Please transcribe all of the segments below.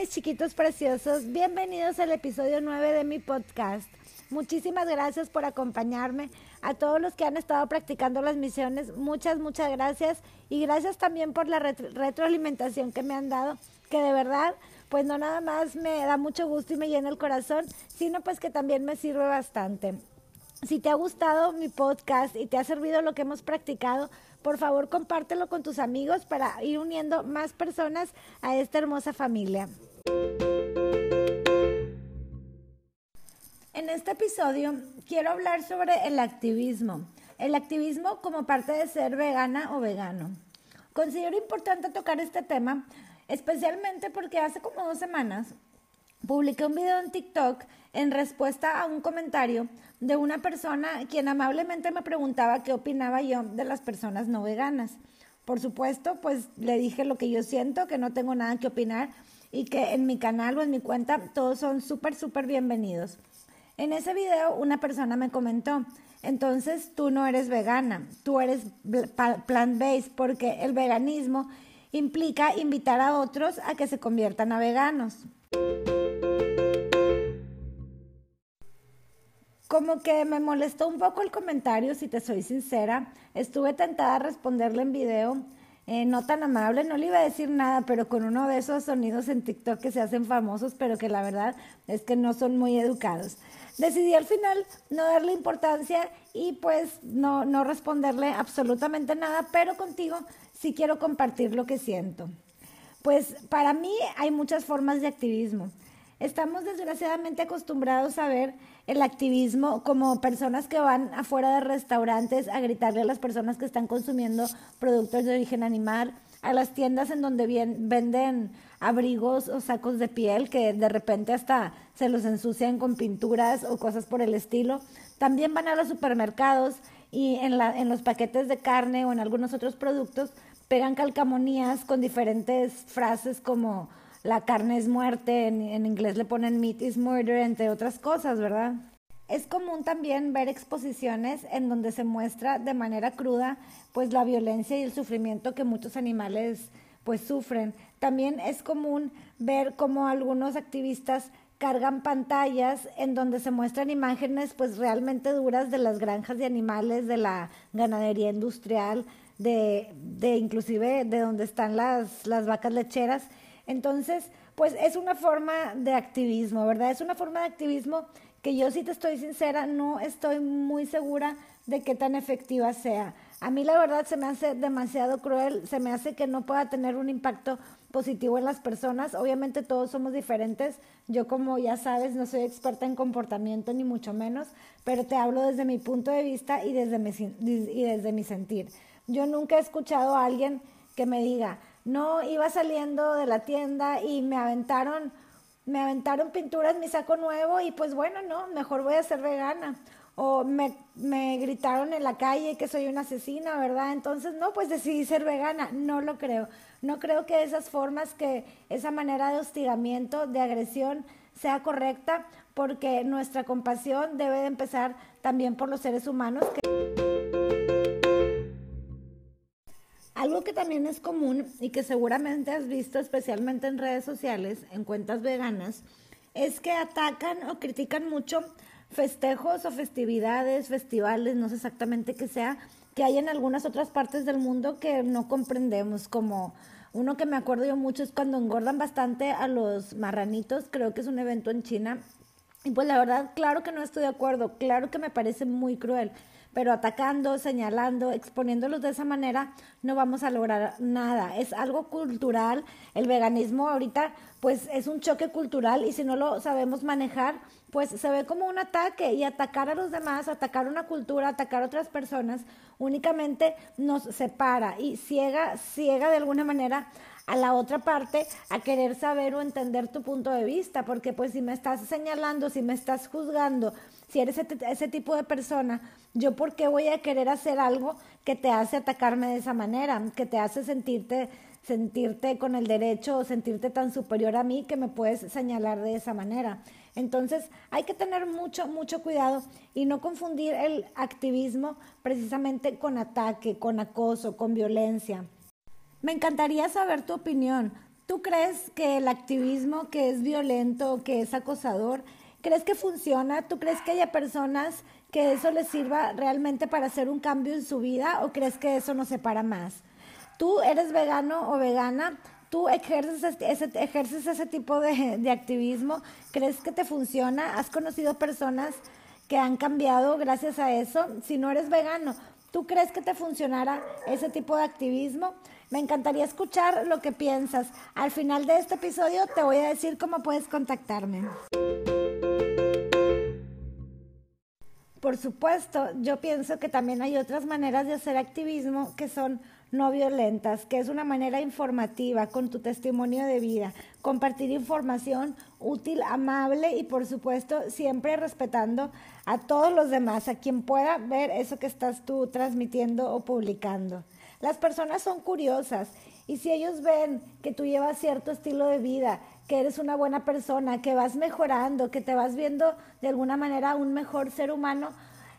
mis chiquitos preciosos, bienvenidos al episodio 9 de mi podcast. Muchísimas gracias por acompañarme. A todos los que han estado practicando las misiones, muchas, muchas gracias. Y gracias también por la retroalimentación que me han dado, que de verdad, pues no nada más me da mucho gusto y me llena el corazón, sino pues que también me sirve bastante. Si te ha gustado mi podcast y te ha servido lo que hemos practicado, por favor compártelo con tus amigos para ir uniendo más personas a esta hermosa familia. Este episodio quiero hablar sobre el activismo. El activismo como parte de ser vegana o vegano. Considero importante tocar este tema, especialmente porque hace como dos semanas publiqué un video en TikTok en respuesta a un comentario de una persona quien amablemente me preguntaba qué opinaba yo de las personas no veganas. Por supuesto, pues le dije lo que yo siento, que no tengo nada que opinar y que en mi canal o en mi cuenta todos son súper, súper bienvenidos. En ese video una persona me comentó, entonces tú no eres vegana, tú eres plant-based porque el veganismo implica invitar a otros a que se conviertan a veganos. Como que me molestó un poco el comentario, si te soy sincera. Estuve tentada a responderle en video, eh, no tan amable, no le iba a decir nada, pero con uno de esos sonidos en TikTok que se hacen famosos, pero que la verdad es que no son muy educados. Decidí al final no darle importancia y pues no, no responderle absolutamente nada, pero contigo sí quiero compartir lo que siento. Pues para mí hay muchas formas de activismo. Estamos desgraciadamente acostumbrados a ver el activismo como personas que van afuera de restaurantes a gritarle a las personas que están consumiendo productos de origen animal, a las tiendas en donde venden abrigos o sacos de piel que de repente hasta se los ensucian con pinturas o cosas por el estilo. También van a los supermercados y en, la, en los paquetes de carne o en algunos otros productos pegan calcamonías con diferentes frases como la carne es muerte, en, inglés le ponen meat is murder, entre otras cosas, ¿verdad? Es común también ver exposiciones en donde se muestra de manera cruda pues la violencia y el sufrimiento que muchos animales pues sufren. También es común ver cómo algunos activistas cargan pantallas en donde se muestran imágenes pues realmente duras de las granjas de animales, de la ganadería industrial, de, de inclusive de donde están las, las vacas lecheras entonces, pues es una forma de activismo, ¿verdad? Es una forma de activismo que yo, si te estoy sincera, no estoy muy segura de qué tan efectiva sea. A mí la verdad se me hace demasiado cruel, se me hace que no pueda tener un impacto positivo en las personas. Obviamente todos somos diferentes. Yo como ya sabes no soy experta en comportamiento ni mucho menos, pero te hablo desde mi punto de vista y desde mi, y desde mi sentir. Yo nunca he escuchado a alguien que me diga, no iba saliendo de la tienda y me aventaron, me aventaron pinturas mi saco nuevo y pues bueno, no, mejor voy a ser vegana. O me, me gritaron en la calle que soy una asesina, ¿verdad? Entonces, no, pues decidí ser vegana. No lo creo. No creo que esas formas, que esa manera de hostigamiento, de agresión, sea correcta, porque nuestra compasión debe de empezar también por los seres humanos. Que algo que también es común y que seguramente has visto especialmente en redes sociales, en cuentas veganas, es que atacan o critican mucho festejos o festividades, festivales, no sé exactamente qué sea, que hay en algunas otras partes del mundo que no comprendemos, como uno que me acuerdo yo mucho es cuando engordan bastante a los marranitos, creo que es un evento en China, y pues la verdad, claro que no estoy de acuerdo, claro que me parece muy cruel pero atacando, señalando, exponiéndolos de esa manera, no vamos a lograr nada. Es algo cultural. El veganismo ahorita, pues es un choque cultural y si no lo sabemos manejar, pues se ve como un ataque y atacar a los demás, atacar una cultura, atacar a otras personas, únicamente nos separa y ciega, ciega de alguna manera a la otra parte a querer saber o entender tu punto de vista, porque pues si me estás señalando, si me estás juzgando, si eres ese, tipo de persona, yo por qué voy a querer hacer algo que te hace atacarme de esa manera, que te hace sentirte sentirte con el derecho o sentirte tan superior a mí que me puedes señalar de esa manera. Entonces hay que tener mucho, mucho cuidado y no confundir el activismo precisamente con ataque, con acoso, con violencia. Me encantaría saber tu opinión. ¿Tú crees que el activismo que es violento, que es acosador, crees que funciona? ¿Tú crees que haya personas que eso les sirva realmente para hacer un cambio en su vida o crees que eso nos separa más? ¿Tú eres vegano o vegana? ¿Tú ejerces ese, ejerces ese tipo de, de activismo? ¿Crees que te funciona? ¿Has conocido personas que han cambiado gracias a eso? Si no eres vegano, ¿tú crees que te funcionara ese tipo de activismo? Me encantaría escuchar lo que piensas. Al final de este episodio te voy a decir cómo puedes contactarme. Por supuesto, yo pienso que también hay otras maneras de hacer activismo que son no violentas, que es una manera informativa con tu testimonio de vida, compartir información útil, amable y por supuesto siempre respetando a todos los demás, a quien pueda ver eso que estás tú transmitiendo o publicando. Las personas son curiosas y si ellos ven que tú llevas cierto estilo de vida, que eres una buena persona, que vas mejorando, que te vas viendo de alguna manera un mejor ser humano,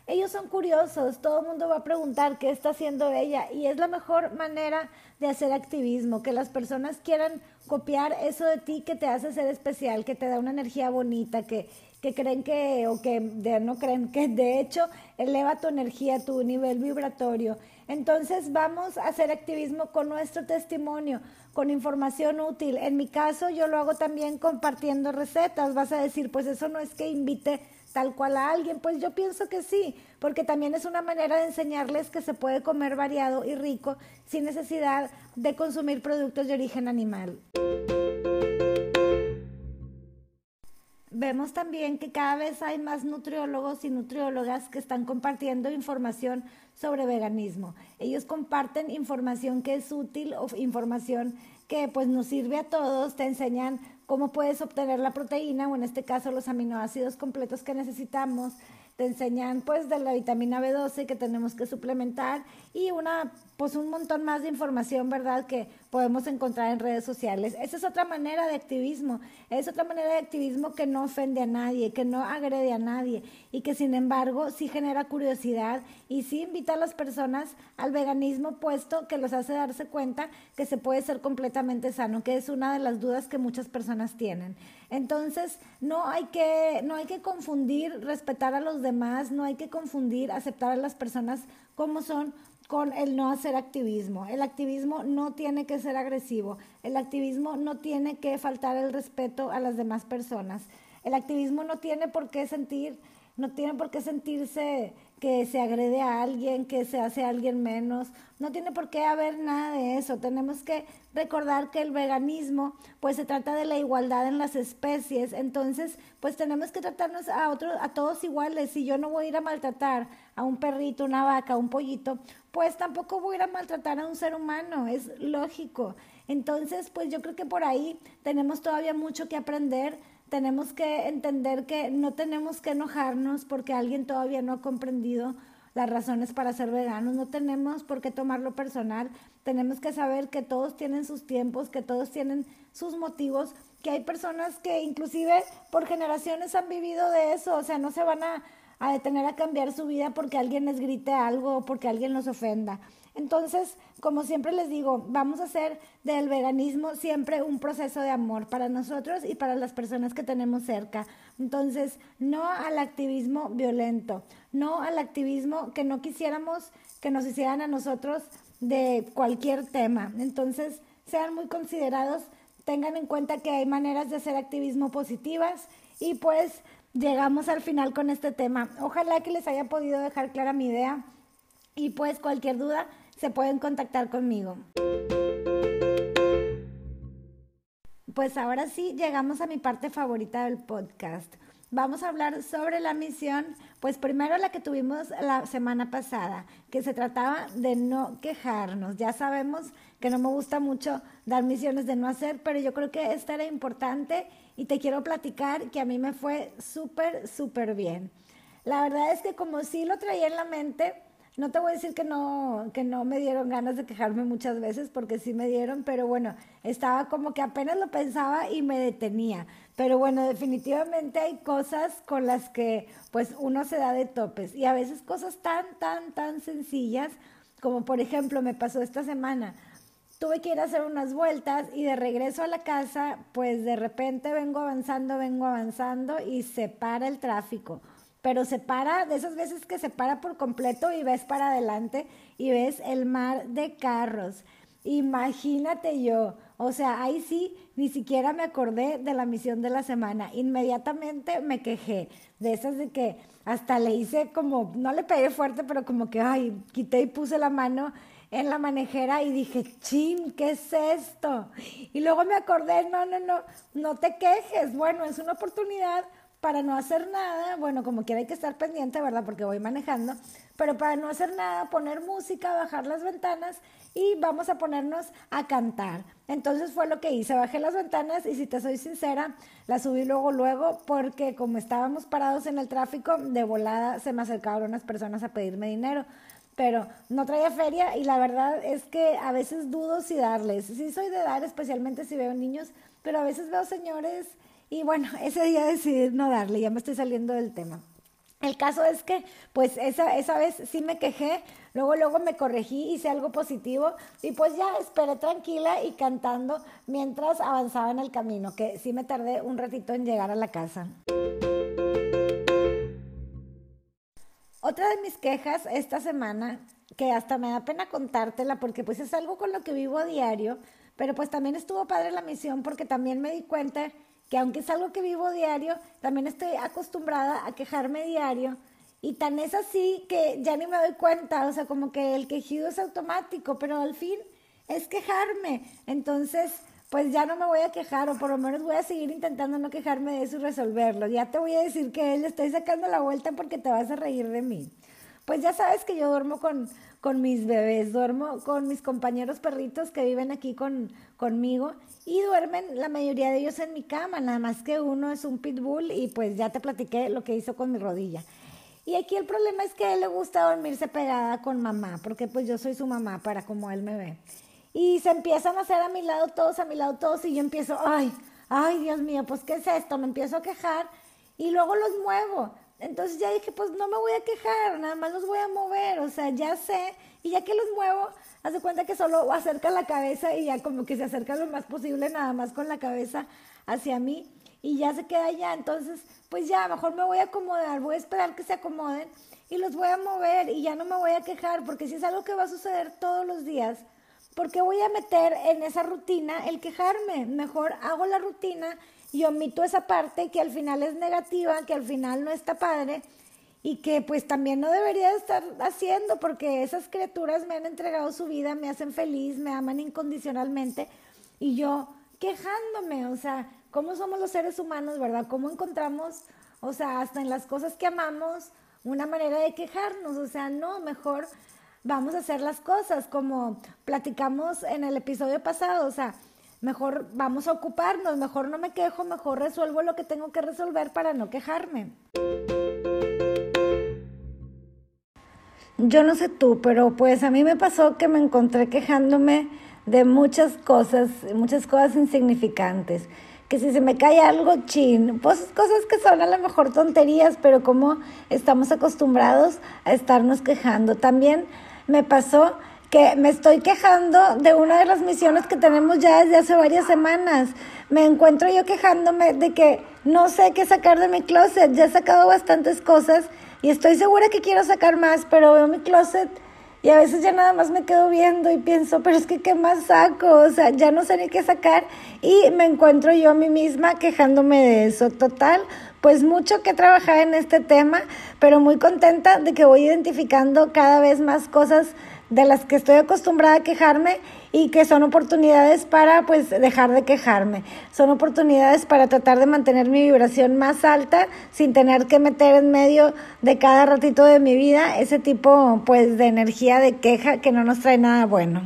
ellos son curiosos, todo el mundo va a preguntar qué está haciendo ella y es la mejor manera de hacer activismo, que las personas quieran copiar eso de ti que te hace ser especial, que te da una energía bonita, que, que creen que, o que no creen, que de hecho eleva tu energía, tu nivel vibratorio. Entonces vamos a hacer activismo con nuestro testimonio, con información útil. En mi caso yo lo hago también compartiendo recetas. Vas a decir, pues eso no es que invite tal cual a alguien. Pues yo pienso que sí, porque también es una manera de enseñarles que se puede comer variado y rico sin necesidad de consumir productos de origen animal. Vemos también que cada vez hay más nutriólogos y nutriólogas que están compartiendo información sobre veganismo. Ellos comparten información que es útil o información que pues nos sirve a todos, te enseñan cómo puedes obtener la proteína o en este caso los aminoácidos completos que necesitamos, te enseñan pues de la vitamina B12 que tenemos que suplementar y una pues un montón más de información, ¿verdad? Que podemos encontrar en redes sociales. Esa es otra manera de activismo, es otra manera de activismo que no ofende a nadie, que no agrede a nadie y que sin embargo sí genera curiosidad y sí invita a las personas al veganismo puesto que los hace darse cuenta que se puede ser completamente sano, que es una de las dudas que muchas personas tienen. Entonces, no hay que no hay que confundir respetar a los demás, no hay que confundir aceptar a las personas como son con el no hacer activismo. El activismo no tiene que ser agresivo. El activismo no tiene que faltar el respeto a las demás personas. El activismo no tiene por qué sentir, no tiene por qué sentirse que se agrede a alguien, que se hace a alguien menos. No tiene por qué haber nada de eso. Tenemos que recordar que el veganismo, pues se trata de la igualdad en las especies. Entonces, pues tenemos que tratarnos a otros, a todos iguales. Si yo no voy a ir a maltratar a un perrito, una vaca, un pollito, pues tampoco voy a ir a maltratar a un ser humano. Es lógico. Entonces, pues yo creo que por ahí tenemos todavía mucho que aprender tenemos que entender que no tenemos que enojarnos porque alguien todavía no ha comprendido las razones para ser veganos, no tenemos por qué tomarlo personal, tenemos que saber que todos tienen sus tiempos, que todos tienen sus motivos, que hay personas que inclusive por generaciones han vivido de eso, o sea, no se van a, a detener a cambiar su vida porque alguien les grite algo o porque alguien los ofenda. Entonces, como siempre les digo, vamos a hacer del veganismo siempre un proceso de amor para nosotros y para las personas que tenemos cerca. Entonces, no al activismo violento, no al activismo que no quisiéramos que nos hicieran a nosotros de cualquier tema. Entonces, sean muy considerados, tengan en cuenta que hay maneras de hacer activismo positivas y pues llegamos al final con este tema. Ojalá que les haya podido dejar clara mi idea y pues cualquier duda se pueden contactar conmigo. Pues ahora sí, llegamos a mi parte favorita del podcast. Vamos a hablar sobre la misión, pues primero la que tuvimos la semana pasada, que se trataba de no quejarnos. Ya sabemos que no me gusta mucho dar misiones de no hacer, pero yo creo que esta era importante y te quiero platicar que a mí me fue súper, súper bien. La verdad es que como sí lo traía en la mente, no te voy a decir que no, que no me dieron ganas de quejarme muchas veces, porque sí me dieron, pero bueno, estaba como que apenas lo pensaba y me detenía. Pero bueno, definitivamente hay cosas con las que pues uno se da de topes y a veces cosas tan, tan, tan sencillas como por ejemplo me pasó esta semana. tuve que ir a hacer unas vueltas y de regreso a la casa, pues de repente vengo avanzando, vengo avanzando y se para el tráfico. Pero se para, de esas veces que se para por completo y ves para adelante y ves el mar de carros. Imagínate yo, o sea, ahí sí, ni siquiera me acordé de la misión de la semana. Inmediatamente me quejé de esas de que hasta le hice como, no le pegué fuerte, pero como que, ay, quité y puse la mano en la manejera y dije, chin, ¿qué es esto? Y luego me acordé, no, no, no, no te quejes. Bueno, es una oportunidad para no hacer nada, bueno, como quiera hay que estar pendiente, ¿verdad? Porque voy manejando, pero para no hacer nada, poner música, bajar las ventanas y vamos a ponernos a cantar. Entonces fue lo que hice, bajé las ventanas y si te soy sincera, la subí luego, luego, porque como estábamos parados en el tráfico, de volada se me acercaron unas personas a pedirme dinero pero no traía feria y la verdad es que a veces dudo si darles. Sí soy de dar, especialmente si veo niños, pero a veces veo señores y bueno, ese día decidí no darle, ya me estoy saliendo del tema. El caso es que, pues esa, esa vez sí me quejé, luego, luego me corregí, hice algo positivo y pues ya esperé tranquila y cantando mientras avanzaba en el camino, que sí me tardé un ratito en llegar a la casa. Otra de mis quejas esta semana, que hasta me da pena contártela porque pues es algo con lo que vivo a diario, pero pues también estuvo padre la misión porque también me di cuenta que aunque es algo que vivo diario, también estoy acostumbrada a quejarme diario y tan es así que ya ni me doy cuenta, o sea, como que el quejido es automático, pero al fin es quejarme. Entonces, pues ya no me voy a quejar o por lo menos voy a seguir intentando no quejarme de eso y resolverlo. Ya te voy a decir que le estoy sacando la vuelta porque te vas a reír de mí. Pues ya sabes que yo duermo con, con mis bebés, duermo con mis compañeros perritos que viven aquí con, conmigo y duermen la mayoría de ellos en mi cama, nada más que uno es un pitbull y pues ya te platiqué lo que hizo con mi rodilla. Y aquí el problema es que él le gusta dormirse pegada con mamá, porque pues yo soy su mamá para como él me ve. Y se empiezan a hacer a mi lado todos, a mi lado todos, y yo empiezo, ay, ay, Dios mío, pues ¿qué es esto? Me empiezo a quejar y luego los muevo. Entonces ya dije, pues no me voy a quejar, nada más los voy a mover, o sea, ya sé, y ya que los muevo, hace cuenta que solo acerca la cabeza y ya como que se acerca lo más posible, nada más con la cabeza hacia mí, y ya se queda allá. Entonces, pues ya, mejor me voy a acomodar, voy a esperar que se acomoden y los voy a mover y ya no me voy a quejar, porque si es algo que va a suceder todos los días, porque voy a meter en esa rutina el quejarme? Mejor hago la rutina y omito esa parte que al final es negativa, que al final no está padre y que pues también no debería estar haciendo porque esas criaturas me han entregado su vida, me hacen feliz, me aman incondicionalmente y yo quejándome, o sea, ¿cómo somos los seres humanos, verdad? ¿Cómo encontramos, o sea, hasta en las cosas que amamos, una manera de quejarnos? O sea, no, mejor vamos a hacer las cosas como platicamos en el episodio pasado, o sea, mejor vamos a ocuparnos, mejor no me quejo, mejor resuelvo lo que tengo que resolver para no quejarme. Yo no sé tú, pero pues a mí me pasó que me encontré quejándome de muchas cosas, muchas cosas insignificantes. Que si se me cae algo chin, pues cosas que son a lo mejor tonterías, pero como estamos acostumbrados a estarnos quejando. También me pasó que me estoy quejando de una de las misiones que tenemos ya desde hace varias semanas. Me encuentro yo quejándome de que no sé qué sacar de mi closet. Ya he sacado bastantes cosas y estoy segura que quiero sacar más, pero veo mi closet y a veces ya nada más me quedo viendo y pienso, pero es que ¿qué más saco? O sea, ya no sé ni qué sacar y me encuentro yo a mí misma quejándome de eso. Total, pues mucho que trabajar en este tema, pero muy contenta de que voy identificando cada vez más cosas de las que estoy acostumbrada a quejarme y que son oportunidades para pues dejar de quejarme. Son oportunidades para tratar de mantener mi vibración más alta sin tener que meter en medio de cada ratito de mi vida ese tipo pues de energía de queja que no nos trae nada bueno.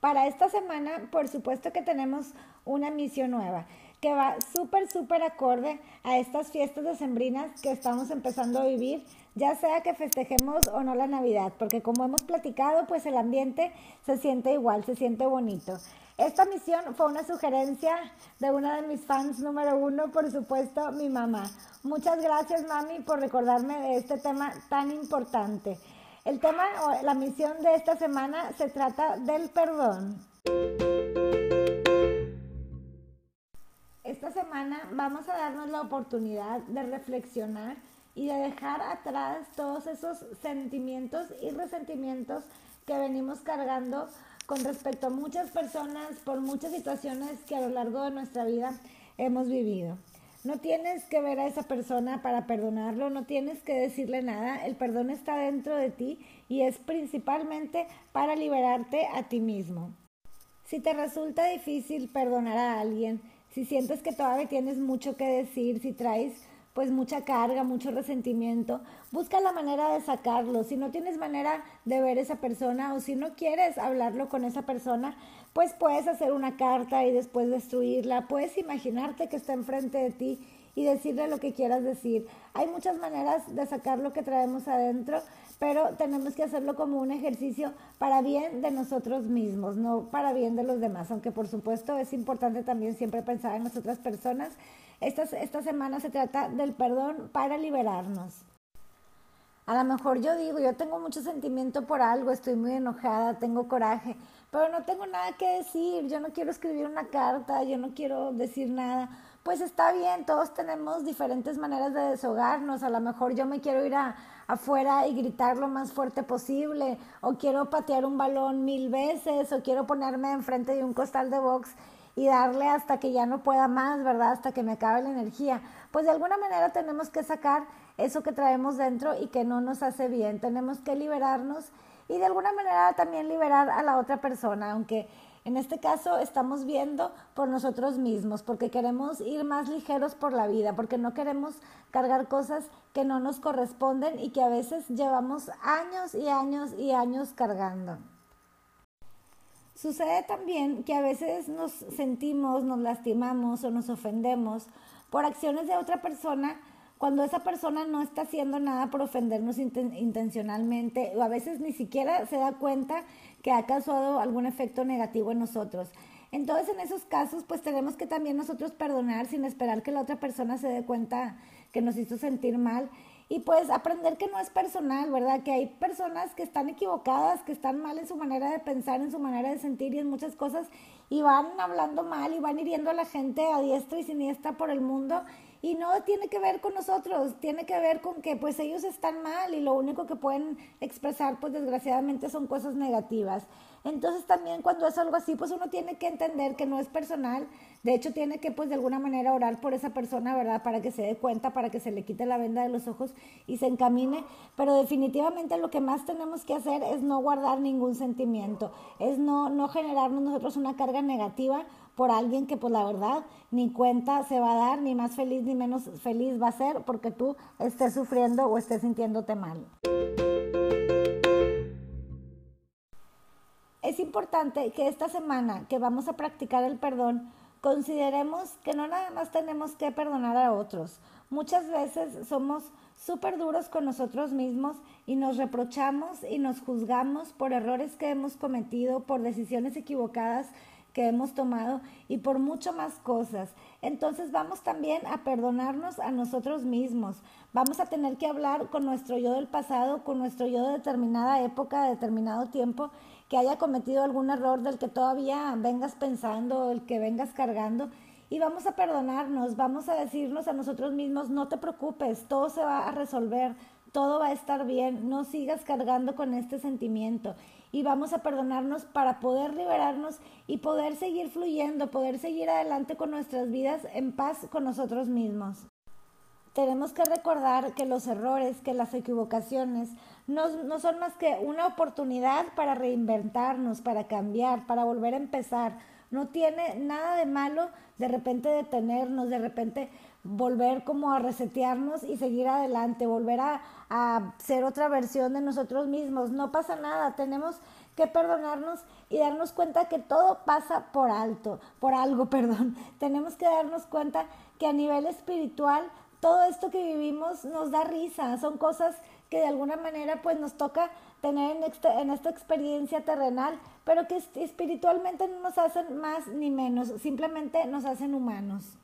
Para esta semana, por supuesto que tenemos una misión nueva que va súper, súper acorde a estas fiestas decembrinas que estamos empezando a vivir, ya sea que festejemos o no la Navidad, porque como hemos platicado, pues el ambiente se siente igual, se siente bonito. Esta misión fue una sugerencia de una de mis fans número uno, por supuesto, mi mamá. Muchas gracias, mami, por recordarme de este tema tan importante. El tema o la misión de esta semana se trata del perdón. Esta semana vamos a darnos la oportunidad de reflexionar y de dejar atrás todos esos sentimientos y resentimientos que venimos cargando con respecto a muchas personas por muchas situaciones que a lo largo de nuestra vida hemos vivido. No tienes que ver a esa persona para perdonarlo, no tienes que decirle nada, el perdón está dentro de ti y es principalmente para liberarte a ti mismo. Si te resulta difícil perdonar a alguien, si sientes que todavía tienes mucho que decir, si traes pues mucha carga, mucho resentimiento, busca la manera de sacarlo. Si no tienes manera de ver esa persona o si no quieres hablarlo con esa persona, pues puedes hacer una carta y después destruirla, puedes imaginarte que está enfrente de ti y decirle lo que quieras decir. Hay muchas maneras de sacar lo que traemos adentro, pero tenemos que hacerlo como un ejercicio para bien de nosotros mismos, no para bien de los demás, aunque por supuesto es importante también siempre pensar en las otras personas. Esta, esta semana se trata del perdón para liberarnos. A lo mejor yo digo, yo tengo mucho sentimiento por algo, estoy muy enojada, tengo coraje, pero no tengo nada que decir, yo no quiero escribir una carta, yo no quiero decir nada. Pues está bien, todos tenemos diferentes maneras de deshogarnos. A lo mejor yo me quiero ir afuera y gritar lo más fuerte posible, o quiero patear un balón mil veces, o quiero ponerme enfrente de un costal de box y darle hasta que ya no pueda más, ¿verdad? Hasta que me acabe la energía. Pues de alguna manera tenemos que sacar eso que traemos dentro y que no nos hace bien. Tenemos que liberarnos y de alguna manera también liberar a la otra persona, aunque en este caso estamos viendo por nosotros mismos, porque queremos ir más ligeros por la vida, porque no queremos cargar cosas que no nos corresponden y que a veces llevamos años y años y años cargando. Sucede también que a veces nos sentimos, nos lastimamos o nos ofendemos por acciones de otra persona cuando esa persona no está haciendo nada por ofendernos intencionalmente o a veces ni siquiera se da cuenta que ha causado algún efecto negativo en nosotros. Entonces en esos casos pues tenemos que también nosotros perdonar sin esperar que la otra persona se dé cuenta que nos hizo sentir mal y pues aprender que no es personal, ¿verdad? Que hay personas que están equivocadas, que están mal en su manera de pensar, en su manera de sentir y en muchas cosas y van hablando mal y van hiriendo a la gente a diestra y siniestra por el mundo y no tiene que ver con nosotros, tiene que ver con que pues ellos están mal y lo único que pueden expresar pues desgraciadamente son cosas negativas. Entonces también cuando es algo así pues uno tiene que entender que no es personal, de hecho tiene que pues de alguna manera orar por esa persona, ¿verdad? Para que se dé cuenta, para que se le quite la venda de los ojos y se encamine, pero definitivamente lo que más tenemos que hacer es no guardar ningún sentimiento, es no, no generarnos nosotros una carga negativa por alguien que pues la verdad ni cuenta se va a dar, ni más feliz ni menos feliz va a ser porque tú estés sufriendo o estés sintiéndote mal. Es importante que esta semana que vamos a practicar el perdón, consideremos que no nada más tenemos que perdonar a otros. Muchas veces somos súper duros con nosotros mismos y nos reprochamos y nos juzgamos por errores que hemos cometido, por decisiones equivocadas que hemos tomado y por mucho más cosas. Entonces vamos también a perdonarnos a nosotros mismos. Vamos a tener que hablar con nuestro yo del pasado, con nuestro yo de determinada época, de determinado tiempo, que haya cometido algún error del que todavía vengas pensando, el que vengas cargando. Y vamos a perdonarnos, vamos a decirnos a nosotros mismos, no te preocupes, todo se va a resolver, todo va a estar bien, no sigas cargando con este sentimiento y vamos a perdonarnos para poder liberarnos y poder seguir fluyendo, poder seguir adelante con nuestras vidas en paz con nosotros mismos. Tenemos que recordar que los errores, que las equivocaciones no, no son más que una oportunidad para reinventarnos, para cambiar, para volver a empezar. No tiene nada de malo de repente detenernos, de repente volver como a resetearnos y seguir adelante, volver a, a ser otra versión de nosotros mismos. No pasa nada, tenemos que perdonarnos y darnos cuenta que todo pasa por alto, por algo, perdón. Tenemos que darnos cuenta que a nivel espiritual todo esto que vivimos nos da risa, son cosas que de alguna manera pues nos toca tener en, este, en esta experiencia terrenal, pero que espiritualmente no nos hacen más ni menos, simplemente nos hacen humanos.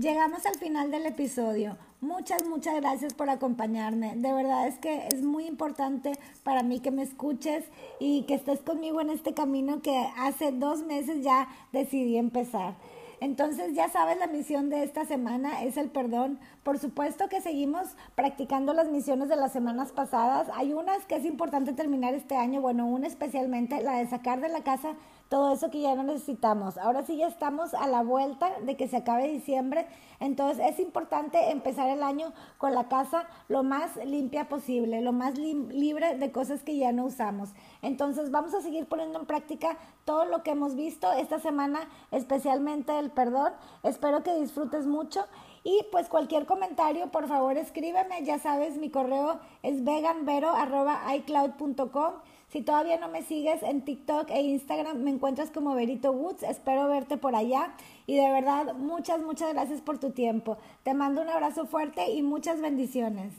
Llegamos al final del episodio. Muchas, muchas gracias por acompañarme. De verdad es que es muy importante para mí que me escuches y que estés conmigo en este camino que hace dos meses ya decidí empezar. Entonces ya sabes, la misión de esta semana es el perdón. Por supuesto que seguimos practicando las misiones de las semanas pasadas. Hay unas que es importante terminar este año, bueno, una especialmente la de sacar de la casa todo eso que ya no necesitamos. Ahora sí ya estamos a la vuelta de que se acabe diciembre, entonces es importante empezar el año con la casa lo más limpia posible, lo más libre de cosas que ya no usamos. Entonces vamos a seguir poniendo en práctica todo lo que hemos visto esta semana, especialmente el perdón. Espero que disfrutes mucho. Y pues cualquier comentario, por favor escríbeme. Ya sabes, mi correo es veganvero.icloud.com. Si todavía no me sigues en TikTok e Instagram, me encuentras como Verito Woods. Espero verte por allá. Y de verdad, muchas, muchas gracias por tu tiempo. Te mando un abrazo fuerte y muchas bendiciones.